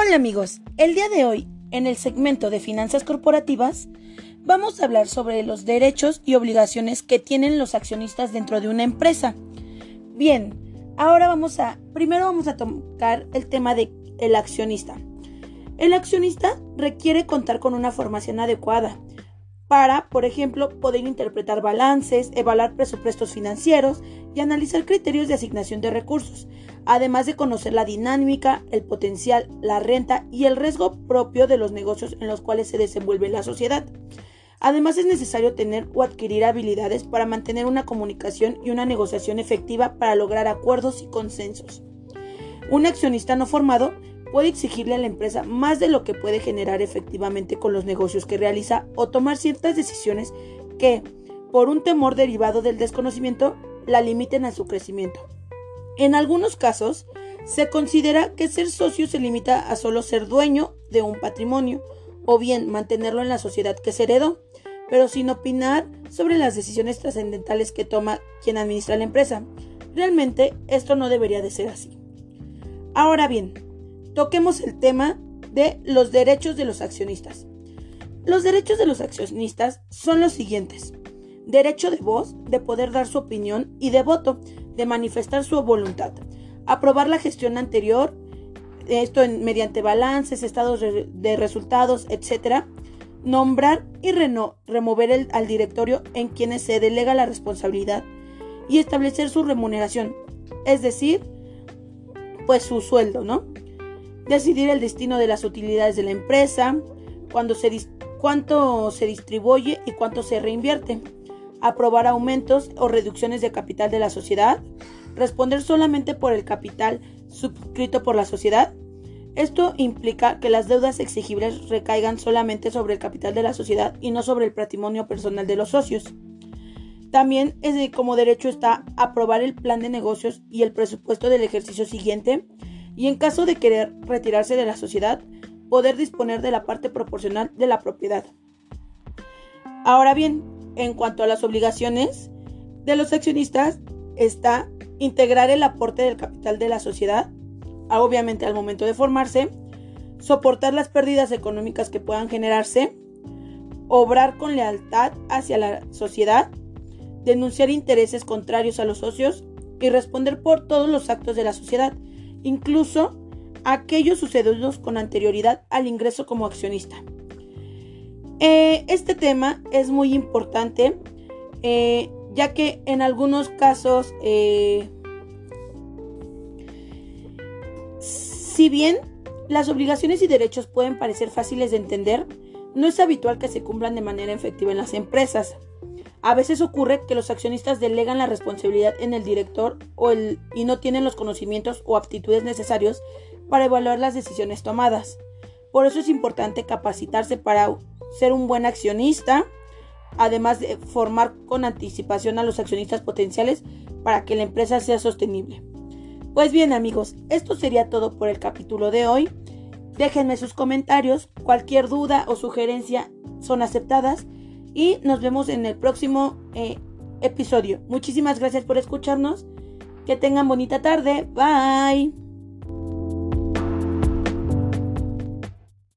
Hola amigos, el día de hoy, en el segmento de finanzas corporativas, vamos a hablar sobre los derechos y obligaciones que tienen los accionistas dentro de una empresa. Bien, ahora vamos a, primero vamos a tocar el tema del el accionista. El accionista requiere contar con una formación adecuada para, por ejemplo, poder interpretar balances, evaluar presupuestos financieros y analizar criterios de asignación de recursos, además de conocer la dinámica, el potencial, la renta y el riesgo propio de los negocios en los cuales se desenvuelve la sociedad. Además es necesario tener o adquirir habilidades para mantener una comunicación y una negociación efectiva para lograr acuerdos y consensos. Un accionista no formado puede exigirle a la empresa más de lo que puede generar efectivamente con los negocios que realiza o tomar ciertas decisiones que, por un temor derivado del desconocimiento, la limiten a su crecimiento. En algunos casos, se considera que ser socio se limita a solo ser dueño de un patrimonio o bien mantenerlo en la sociedad que se heredó, pero sin opinar sobre las decisiones trascendentales que toma quien administra la empresa. Realmente esto no debería de ser así. Ahora bien, toquemos el tema de los derechos de los accionistas. Los derechos de los accionistas son los siguientes. Derecho de voz, de poder dar su opinión y de voto, de manifestar su voluntad. Aprobar la gestión anterior, esto mediante balances, estados de resultados, etc. Nombrar y remover al directorio en quienes se delega la responsabilidad y establecer su remuneración, es decir, pues su sueldo, ¿no? decidir el destino de las utilidades de la empresa, cuánto se distribuye y cuánto se reinvierte, aprobar aumentos o reducciones de capital de la sociedad, responder solamente por el capital suscrito por la sociedad. Esto implica que las deudas exigibles recaigan solamente sobre el capital de la sociedad y no sobre el patrimonio personal de los socios. También es como derecho está aprobar el plan de negocios y el presupuesto del ejercicio siguiente, y en caso de querer retirarse de la sociedad, poder disponer de la parte proporcional de la propiedad. Ahora bien, en cuanto a las obligaciones de los accionistas, está integrar el aporte del capital de la sociedad, obviamente al momento de formarse, soportar las pérdidas económicas que puedan generarse, obrar con lealtad hacia la sociedad, denunciar intereses contrarios a los socios y responder por todos los actos de la sociedad, incluso aquellos sucedidos con anterioridad al ingreso como accionista. Eh, este tema es muy importante eh, ya que en algunos casos, eh, si bien las obligaciones y derechos pueden parecer fáciles de entender, no es habitual que se cumplan de manera efectiva en las empresas. A veces ocurre que los accionistas delegan la responsabilidad en el director o el, y no tienen los conocimientos o aptitudes necesarios para evaluar las decisiones tomadas. Por eso es importante capacitarse para ser un buen accionista, además de formar con anticipación a los accionistas potenciales para que la empresa sea sostenible. Pues bien amigos, esto sería todo por el capítulo de hoy. Déjenme sus comentarios, cualquier duda o sugerencia son aceptadas y nos vemos en el próximo eh, episodio. Muchísimas gracias por escucharnos. Que tengan bonita tarde. Bye.